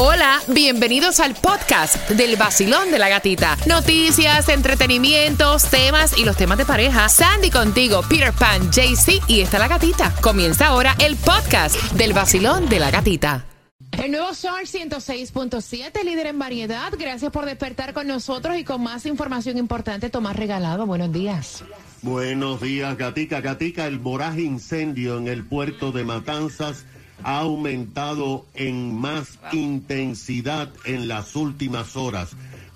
Hola, bienvenidos al podcast del vacilón de la gatita. Noticias, entretenimientos, temas y los temas de pareja. Sandy contigo, Peter Pan, JC y está la gatita. Comienza ahora el podcast del vacilón de la gatita. El nuevo Sol 106.7, líder en variedad. Gracias por despertar con nosotros y con más información importante. Tomás Regalado, buenos días. Buenos días, Gatica. Gatica, el voraje incendio en el puerto de Matanzas ha aumentado en más intensidad en las últimas horas.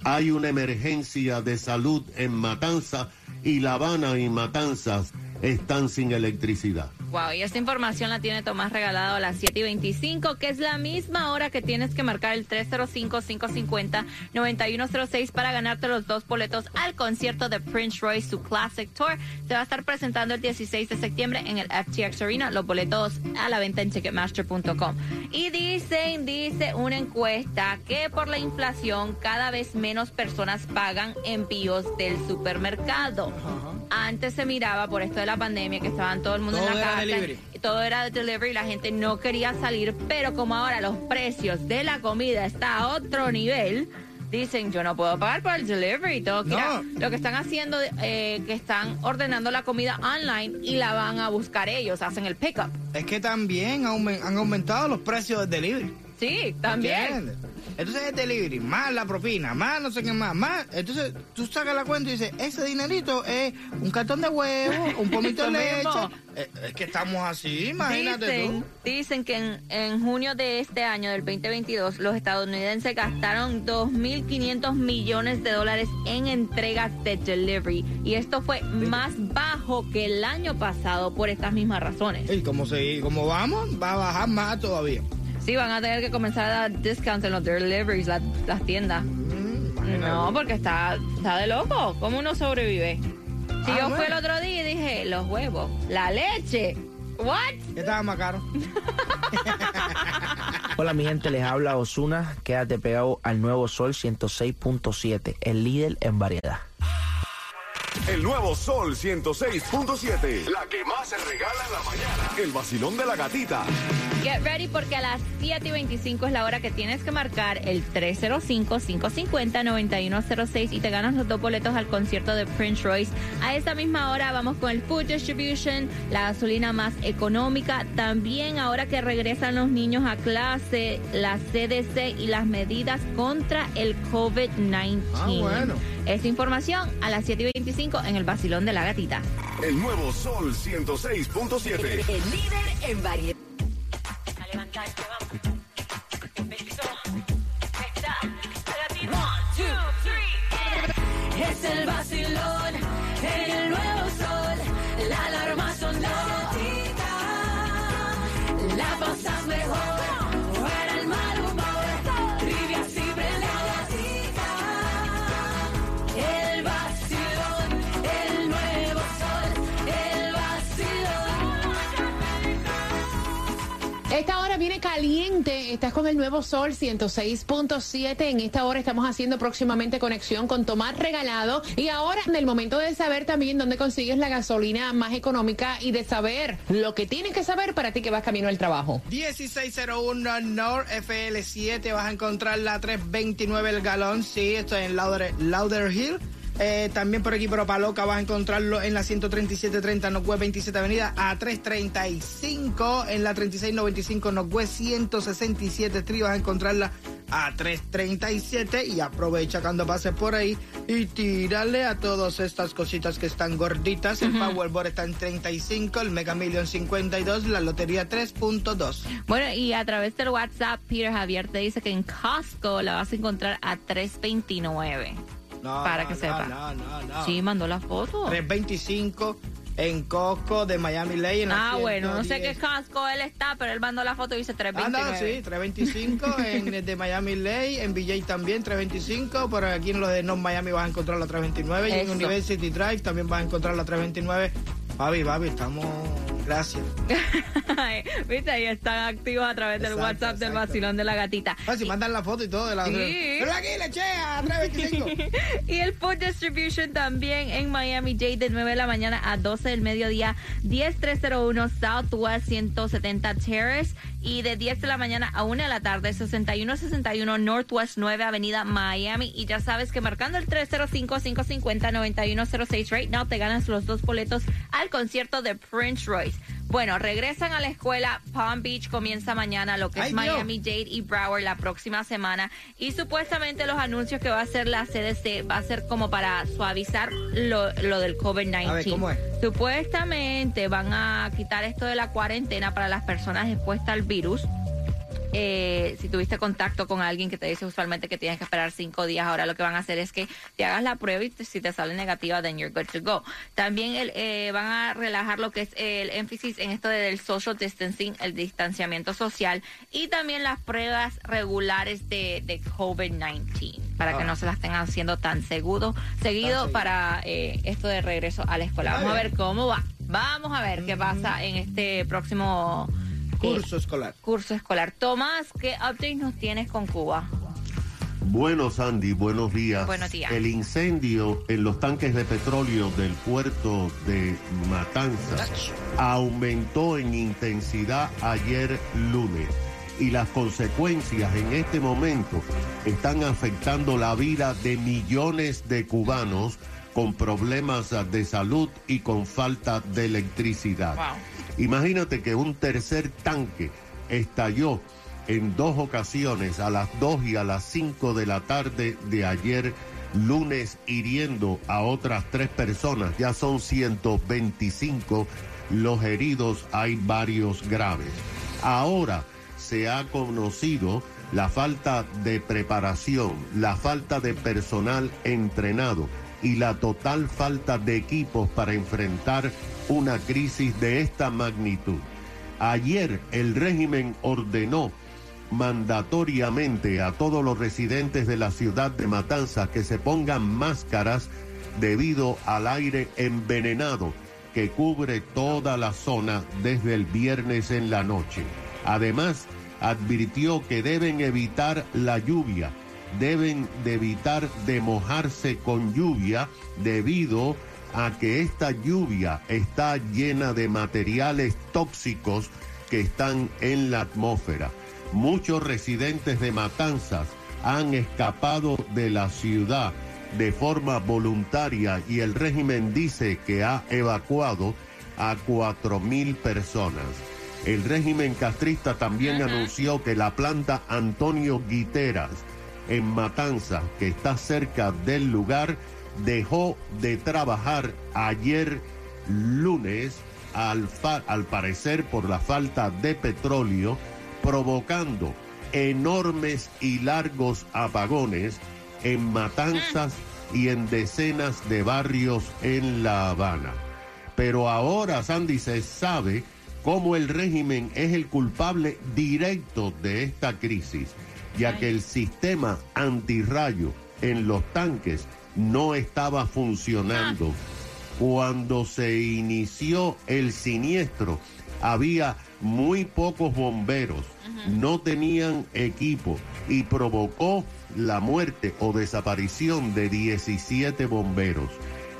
Hay una emergencia de salud en Matanzas y La Habana y Matanzas están sin electricidad. Wow, y esta información la tiene Tomás regalado a las 7 y 25, que es la misma hora que tienes que marcar el 305-550-9106 para ganarte los dos boletos al concierto de Prince Royce, su Classic Tour. Se va a estar presentando el 16 de septiembre en el FTX Arena. Los boletos a la venta en Ticketmaster.com. Y dicen, dice una encuesta que por la inflación cada vez menos personas pagan envíos del supermercado. Antes se miraba por esto de la pandemia que estaban todo el mundo en la casa todo era de delivery, la gente no quería salir, pero como ahora los precios de la comida está a otro nivel, dicen yo no puedo pagar por el delivery, todo lo que están haciendo, eh, que están ordenando la comida online y la van a buscar ellos, hacen el pickup. Es que también han aumentado los precios del delivery. Sí, también. Entonces es delivery, más la propina, más no sé qué más, más. Entonces tú sacas la cuenta y dices, ese dinerito es un cartón de huevo, un pomito de leche. Eh, es, que estamos así, imagínate dicen, tú. Dicen que en, en, junio de este año, del 2022, los estadounidenses gastaron 2.500 millones de dólares en entregas de delivery. Y esto fue más bajo que el año pasado por estas mismas razones. ¿Y cómo, se, cómo vamos? Va a bajar más todavía. Sí, van a tener que comenzar a dar discounts en los deliveries, las, tiendas. Mm, no, porque está, está de loco. ¿Cómo uno sobrevive? Si ah, yo fui el otro día y dije, los huevos, la leche. ¿What? ¿Qué estaba más caro? Hola mi gente, les habla Osuna. Quédate pegado al nuevo Sol 106.7, el líder en variedad. El nuevo Sol 106.7. La que más se regala en la mañana. El vacilón de la gatita. Get ready porque a las 7 y 25 es la hora que tienes que marcar el 305-550-9106 y te ganas los dos boletos al concierto de Prince Royce. A esta misma hora vamos con el Food Distribution, la gasolina más económica. También ahora que regresan los niños a clase, la CDC y las medidas contra el COVID-19. Ah, bueno. Esa información a las 7 y 25 en el Basilón de la Gatita. El nuevo Sol 106.7. El, líder en variedad. Caliente. Estás con el nuevo Sol 106.7. En esta hora estamos haciendo próximamente conexión con Tomás Regalado. Y ahora, en el momento de saber también dónde consigues la gasolina más económica y de saber lo que tienes que saber para ti que vas camino al trabajo. 1601 North FL7. Vas a encontrar la 329 el galón. Sí, esto es en Lauder Hill. Eh, también por aquí, por Opaloca, vas a encontrarlo en la 13730 Northwest 27 Avenida a 335. En la 3695 Northwest 167 Street vas a encontrarla a 337. Y aprovecha cuando pases por ahí y tírale a todas estas cositas que están gorditas. El Powerball está en 35, el Mega Million 52, la Lotería 3.2. Bueno, y a través del WhatsApp, Peter Javier te dice que en Costco la vas a encontrar a 329 para que sepa. No, no, no. Sí, mandó la foto. 325 en Costco de Miami Lane. ah, bueno, no sé qué Costco él está, pero él mandó la foto y dice 325. Ah, sí, 325 en de Miami Lane, en BJ también 325, pero aquí en los de North Miami vas a encontrar la 329 y en University Drive también vas a encontrar la 329. Babi, babi, estamos Gracias. Viste, ahí están activos a través del WhatsApp del vacilón de la gatita. Ah, si mandan la foto y todo de la sí. Pero aquí le a 325. y el Food Distribution también en Miami J de 9 de la mañana a 12 del mediodía, 10301 Southwest 170 Terrace Y de 10 de la mañana a 1 de la tarde, 6161 Northwest 9 Avenida Miami. Y ya sabes que marcando el 305-550-9106 right now te ganas los dos boletos al concierto de Prince Royce. Bueno, regresan a la escuela. Palm Beach comienza mañana, lo que es. Miami Dade y Broward la próxima semana. Y supuestamente los anuncios que va a hacer la CDC va a ser como para suavizar lo, lo del COVID-19. A ver, ¿cómo es? Supuestamente van a quitar esto de la cuarentena para las personas expuestas al virus. Eh, si tuviste contacto con alguien que te dice usualmente que tienes que esperar cinco días, ahora lo que van a hacer es que te hagas la prueba y te- si te sale negativa, then you're good to go. También el, eh, van a relajar lo que es el énfasis en esto del social distancing, el distanciamiento social y también las pruebas regulares de, de COVID-19 para que Ah. no se las estén haciendo tan seguido, seguido para eh, esto de regreso a la escuela. Vamos a ver cómo va. Vamos a ver qué pasa en este próximo Curso escolar. curso escolar. Tomás, ¿qué update nos tienes con Cuba? Bueno, Sandy, buenos días. Buenos días. El incendio en los tanques de petróleo del puerto de Matanzas aumentó en intensidad ayer lunes y las consecuencias en este momento están afectando la vida de millones de cubanos con problemas de salud y con falta de electricidad. Wow. Imagínate que un tercer tanque estalló en dos ocasiones, a las 2 y a las 5 de la tarde de ayer lunes, hiriendo a otras tres personas. Ya son 125 los heridos, hay varios graves. Ahora se ha conocido la falta de preparación, la falta de personal entrenado y la total falta de equipos para enfrentar una crisis de esta magnitud. Ayer el régimen ordenó mandatoriamente a todos los residentes de la ciudad de Matanzas que se pongan máscaras debido al aire envenenado que cubre toda la zona desde el viernes en la noche. Además, advirtió que deben evitar la lluvia, deben de evitar de mojarse con lluvia debido a que esta lluvia está llena de materiales tóxicos que están en la atmósfera. Muchos residentes de Matanzas han escapado de la ciudad de forma voluntaria y el régimen dice que ha evacuado a cuatro mil personas. El régimen castrista también anunció que la planta Antonio Guiteras en Matanzas, que está cerca del lugar, dejó de trabajar ayer lunes, al, al parecer por la falta de petróleo, provocando enormes y largos apagones en Matanzas y en decenas de barrios en La Habana. Pero ahora, Sandy, se sabe cómo el régimen es el culpable directo de esta crisis, ya que el sistema antirrayo en los tanques no estaba funcionando. Cuando se inició el siniestro, había muy pocos bomberos, no tenían equipo y provocó la muerte o desaparición de 17 bomberos.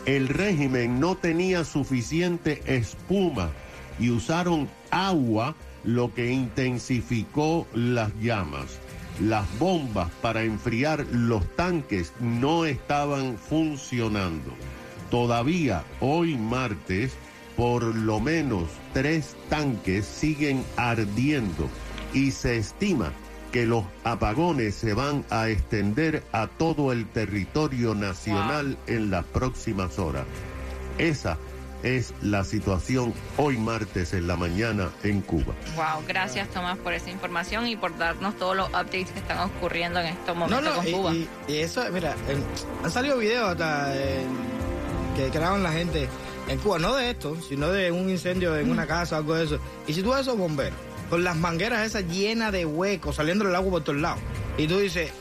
El régimen no tenía suficiente espuma y usaron agua, lo que intensificó las llamas. Las bombas para enfriar los tanques no estaban funcionando. Todavía hoy martes, por lo menos tres tanques siguen ardiendo y se estima que los apagones se van a extender a todo el territorio nacional en las próximas horas. Esa es la situación hoy martes en la mañana en Cuba. Wow, gracias Tomás por esa información y por darnos todos los updates que están ocurriendo en estos No, momentos no, con y, Cuba. y- y eso, mira, en- han salido videos hasta eh, que graban la gente en Cuba, no de esto, sino de un incendio en una casa, algo de eso. Y si tú ves esos bomberos, con las mangueras esas llenas de huecos, saliendo el agua por todos lados, y tú dices,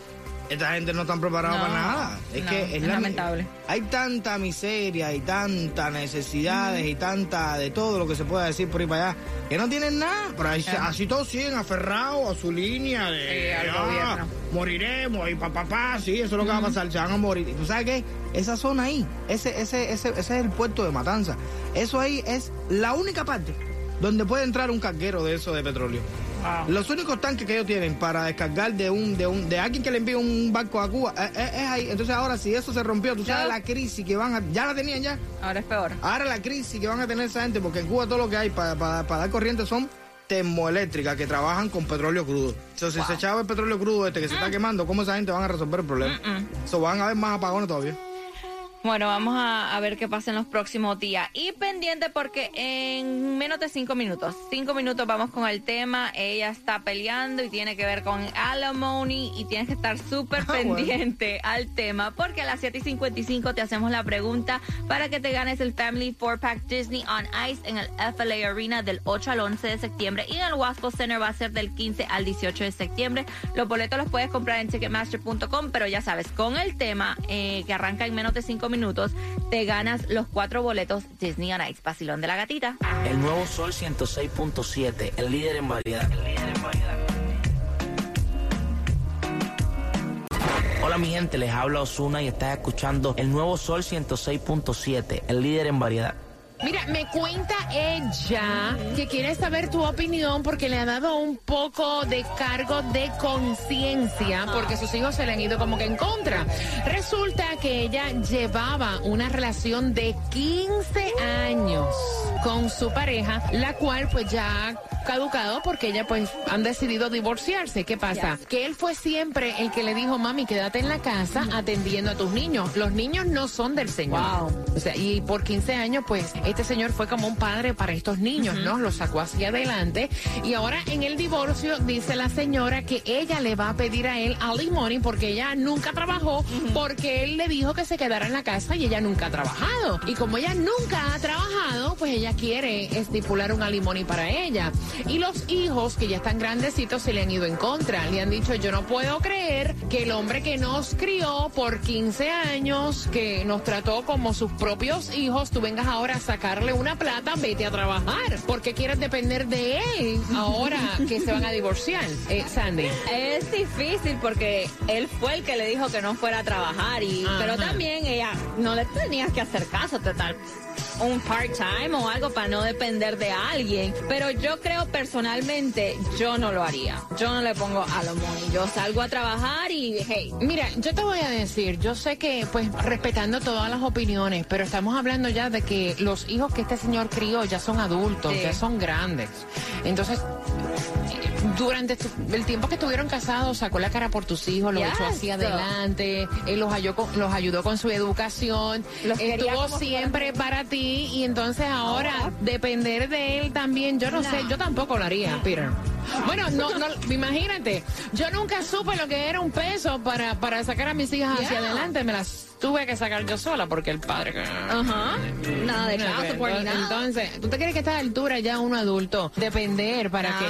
esta gente no están preparada No, para nada. Es no, que es la- lamentable. Hay tanta miseria y tantas necesidades y tanta de todo lo que se pueda decir por ahí para allá, que no tienen nada. Pero ahí- así todos siguen aferrados a su línea de Sí, al "Ah, gobierno". moriremos y papá, pa, sí, eso es lo que va a pasar, se van a morir. ¿Y tú sabes qué? Esa zona ahí, ese, ese, ese, ese es el puerto de Matanza. Eso ahí es la única parte donde puede entrar un carguero de eso de petróleo. Los únicos tanques que ellos tienen para descargar de un de un de alguien que le envíe un barco a Cuba eh, eh, es, ahí. Entonces ahora si eso se rompió, tú sabes No. la crisis que van a ya la tenían ya. Ahora es peor. Ahora la crisis que van a tener esa gente porque en Cuba todo lo que hay para dar corriente son termoeléctricas que trabajan con petróleo crudo. Entonces, si se echaba el petróleo crudo este que se está quemando, ¿cómo esa gente van a resolver el problema? Eso van a haber más apagones todavía. Bueno, vamos a, a ver qué pasa en los próximos días. Y pendiente porque en menos de cinco minutos, cinco minutos vamos con el tema. Ella está peleando y tiene que ver con alimony y tienes que estar súper Ah, bueno. pendiente al tema porque a las 7 y 55 te hacemos la pregunta para que te ganes el Family 4-Pack Disney on Ice en el FLA Arena del 8 al 11 de septiembre y en el Wasco Center va a ser del 15 al 18 de septiembre. Los boletos los puedes comprar en ticketmaster.com, pero ya sabes, con el tema eh, que arranca en menos de cinco minutos, te ganas los cuatro boletos Disney on Ice, Basilón de la Gatita. El nuevo Sol 106.7, el líder en variedad. Hola mi gente, les habla Osuna y estás escuchando el nuevo Sol 106.7, el líder en variedad. Mira, me cuenta ella que quiere saber tu opinión porque le ha dado un poco de cargo de conciencia porque sus hijos se le han ido como que en contra. Resulta que ella llevaba una relación de 15 años con su pareja, la cual pues ya caducado porque ella pues han decidido divorciarse. ¿Qué pasa? Que él fue siempre el que le dijo, mami, quédate en la casa atendiendo a tus niños. Los niños no son del Señor. O sea, y por 15 años, pues, este señor fue como un padre para estos niños, ¿no? Los sacó hacia adelante. Y ahora en el divorcio dice la señora que ella le va a pedir a él alimony porque ella nunca trabajó, porque él le dijo que se quedara en la casa y ella nunca ha trabajado. Y como ella nunca ha trabajado, pues ella quiere estipular un alimony para ella. Y los hijos, que ya están grandecitos, se le han ido en contra. Le han dicho, yo no puedo creer que el hombre que nos crió por 15 años, que nos trató como sus propios hijos, tú vengas ahora a sacarle una plata, vete a trabajar. porque quieres depender de él ahora que se van a divorciar? Eh, Sandy. Es difícil porque él fue el que le dijo que no fuera a trabajar y Ajá. pero también ella no le tenías que hacer caso total un part-time o algo para no depender de alguien. Pero yo creo personalmente, yo no lo haría. Yo no le pongo a lo money. Yo salgo a trabajar y, hey, Mira, yo te voy a decir, yo sé que, pues, respetando todas las opiniones, pero estamos hablando ya de que los hijos que este señor crió ya son adultos, Sí. ya son grandes. Entonces, durante el tiempo que estuvieron casados, sacó la cara por tus hijos, los Yes. echó hacia adelante, él los ayudó, con, los ayudó con su educación, Los estuvo siempre para ti y entonces ahora Ahora. depender de él también, yo no, No. sé, yo tampoco lo haría, Peter. Bueno, no, no, imagínate, yo nunca supe lo que era un peso para, para sacar a mis hijas hacia adelante, me las tuve que sacar yo sola porque el padre... ajá, nada de support ni nada. Entonces, ¿tú te crees que a esta altura ya uno adulto depender para No. qué?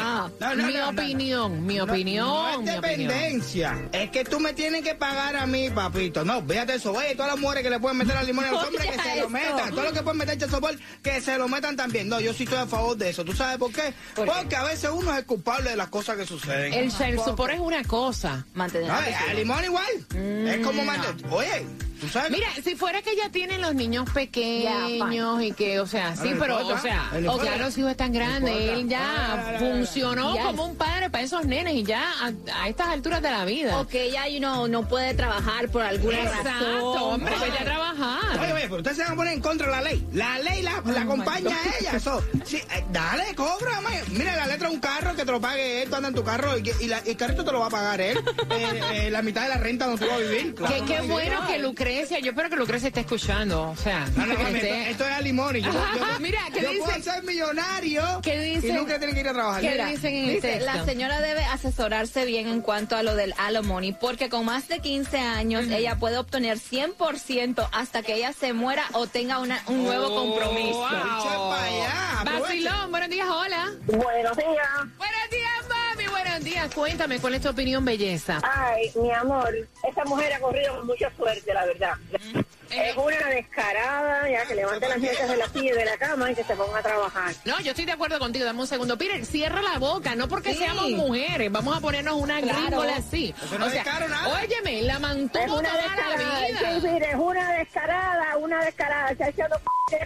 No, no, mi no, no, opinión, mi No, opinión, No, mi es opinión. dependencia. Es que tú me tienes que pagar a mí, papito. No, fíjate eso. Oye, todas las mujeres que le pueden meter al limón a los hombres, que se eso. lo metan. Todo lo que pueden meter sopor, que se lo metan también. No, yo sí estoy a favor de eso. ¿Tú sabes por qué? ¿Por qué? Porque a veces uno es el culpable de las cosas que suceden. El child support es una cosa. Mantener Ay, al limón igual. es como manda- Oye, tú sabes. Mira, si fuera que ya tienen los niños Ya, pequeños y que, o sea, sí, No pero, o sea, no o ya los hijos están grandes, él ya No, no, no, no. funcionó Ya. como un padre para esos nenes y ya a, a estas alturas de la vida. O que ella you know, no puede trabajar por alguna Exacto, razón. hombre, Ay. vete a trabajar. Oye, oye, pero ustedes se van a poner en contra de la ley. La ley la, la acompaña a ella. Eso. Sí, eh, dale, cobra. ma. Mira, la letra de un carro que te lo pague él, tú andas en tu carro y, que- y la- y el carrito te lo va a pagar él. Eh, eh, la mitad de la renta donde tú vas a vivir. Claro, Qué, qué no, bueno no. que Lucrecia, yo espero que Lucrecia esté escuchando, o sea, No, no, que mami, esté- esto, esto es a limón y yo, yo- Mira, ¿qué yo dice? puedo ser millonario ¿Qué dice? y nunca tienen que ir a trabajar. ¿Qué Mira, dicen en Dice, la señora debe asesorarse bien en cuanto a lo del alimony, porque con más de 15 años ella puede obtener 100% hasta que ella se muera o tenga una- un nuevo Oh, compromiso. wow. Allá. Vacilón, buenos días, hola. Buenos días. Buenos Cuéntame, ¿cuál es tu opinión, belleza? Ay, mi amor, esa mujer ha corrido con mucha suerte, la verdad. eh, Es una descarada, ya que levante las mesas de la silla de la cama y que se ponga a trabajar. No, yo estoy de acuerdo contigo. Dame un segundo. Peter, cierra la boca. No porque seamos mujeres. Vamos a ponernos una gringola así. No o es sea, óyeme, la Es mantuvo una toda la descarada, vida. sí, mire, es una descarada, una descarada. Se ha echado p de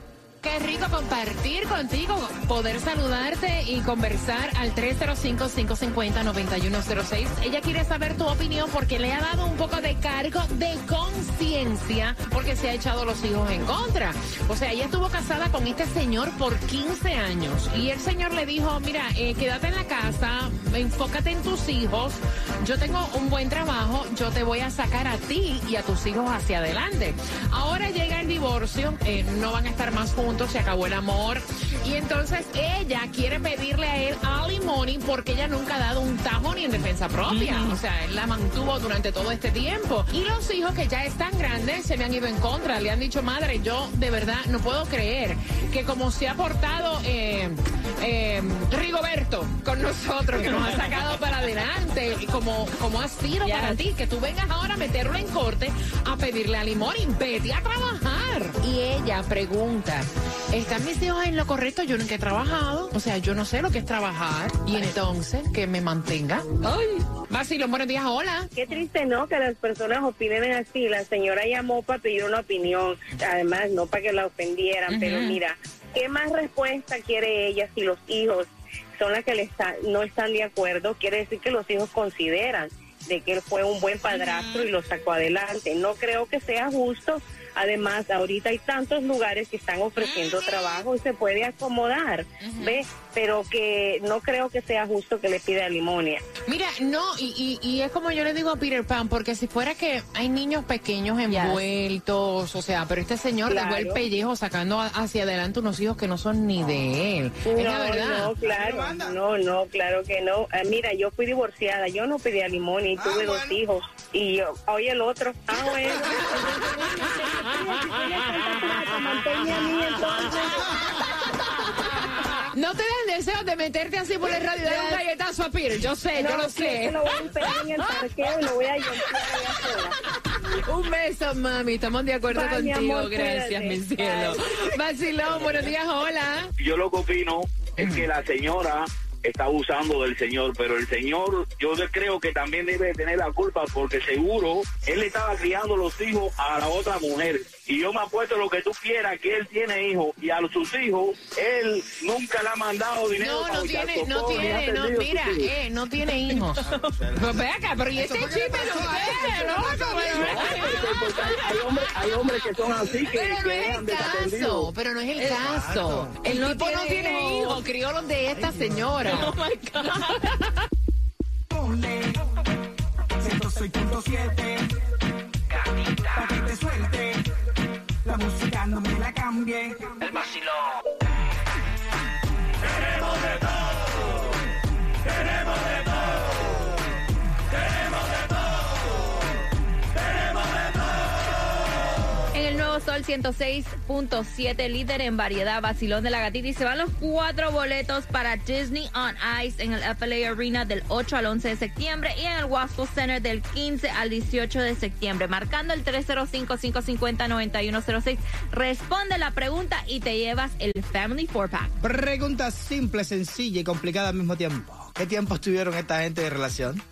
Qué rico compartir contigo, poder saludarte y conversar al 305-550-9106. Ella quiere saber tu opinión porque le ha dado un poco de cargo de conciencia porque se ha echado los hijos en contra. O sea, ella estuvo casada con este señor por 15 años y el señor le dijo, mira, eh, quédate en la casa, enfócate en tus hijos, yo tengo un buen trabajo, yo te voy a sacar a ti y a tus hijos hacia adelante. Ahora llega el divorcio, eh, no van a estar más juntos, se acabó el amor. Y entonces ella quiere pedirle a él alimony porque ella nunca ha dado un tajo ni en defensa propia. O sea, él la mantuvo durante todo este tiempo. Y los hijos que ya están grandes se le han ido en contra. Le han dicho, madre, yo de verdad no puedo creer que como se ha portado eh, eh, Rigoberto con nosotros, que nos ha sacado para adelante, y como, como ha sido para ti, que tú vengas ahora a meterlo en corte a pedirle alimony. Vete a trabajar. Y ella pregunta, ¿están mis hijos en lo correcto? Yo nunca he trabajado. O sea, yo no sé lo que es trabajar. Y entonces, que me mantenga. Ay, Vacilo, buenos días, hola. Qué triste, ¿no? Que las personas opinen así. La señora llamó para pedir una opinión. Además, no para que la ofendieran, pero mira, ¿qué más respuesta quiere ella si los hijos son las que le está- no están de acuerdo? Quiere decir que los hijos consideran de que él fue un buen padrastro y lo sacó adelante. No creo que sea justo. Además, ahorita hay tantos lugares que están ofreciendo trabajo y se puede acomodar, ¿ves? Pero que no creo que sea justo que le pida limonia. Mira, no, y, y, y es como yo le digo a Peter Pan, porque si fuera que hay niños pequeños envueltos, o sea, pero este señor dejó el Claro. pellejo sacando hacia adelante unos hijos que no son ni de él. es la No, verdad. no, claro, no, no, claro que no. Ah, mira, yo fui divorciada, yo no pedí limonia y Ah, tuve dos hijos. Y yo, oye el otro, ah, bueno. No te den deseo de meterte así por el radio y darle un galletazo a Peter. Yo sé, yo lo sí, sé. que lo voy a esperar en el parqueo y lo voy a yonkear allá afuera. Un beso, mami. Estamos de acuerdo Bye, mi contigo. amor, Gracias, mi cielo. Vacilón, buenos días, hola. yo lo que opino es que la señora está abusando del señor, pero el señor yo creo que también debe de tener la culpa porque seguro él le estaba criando los hijos a la otra mujer. Y yo me apuesto lo que tú quieras, que él tiene hijos y a sus hijos él nunca le ha mandado dinero. No, para no tiene, no tiene, no, mira, eh, no tiene hijos. Pues ve acá, pero y ese chisme ¿no? Porque hay, hombres, hay hombres que son así que, Pero no es el caso, pero no es el caso. El no tipo no tiene hijos. crió los de esta señora. Oh my God. Ponle 106.7 Pa' que te suelte La música no me la cambie El vacilón Sol 106.7, líder en variedad, vacilón de la gatita. Y se van los cuatro boletos para Disney on Ice en el FLA Arena del 8 al 11 de septiembre y en el Wasco Center del 15 al 18 de septiembre. Marcando el 305-550-9106. Responde la pregunta y te llevas el Family 4-Pack. Pregunta simple, sencilla y complicada al mismo tiempo. ¿Qué tiempo estuvieron esta gente de relación?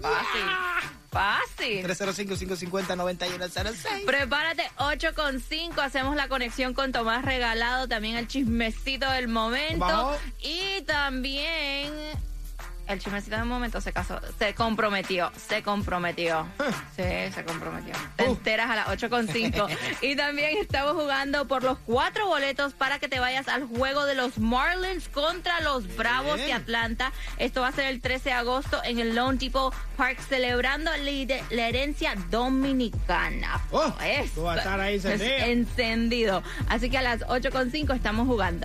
Fácil. Fácil. 305-550-9106. Prepárate 8 con 5. Hacemos la conexión con Tomás Regalado. También el chismecito del momento. Vamos. Y también el chismecito de momento se casó, se comprometió, se comprometió. Sí, se comprometió. Te enteras a las 8.5. y también estamos jugando por los cuatro boletos para que te vayas al juego de los Marlins contra los Bravos de Atlanta. Esto va a ser el 13 de agosto en el Lone Depot Park, celebrando la, herencia dominicana. Oh, Eso tú vas a estar ahí es encendido. encendido. Así que a las 8.5 estamos jugando.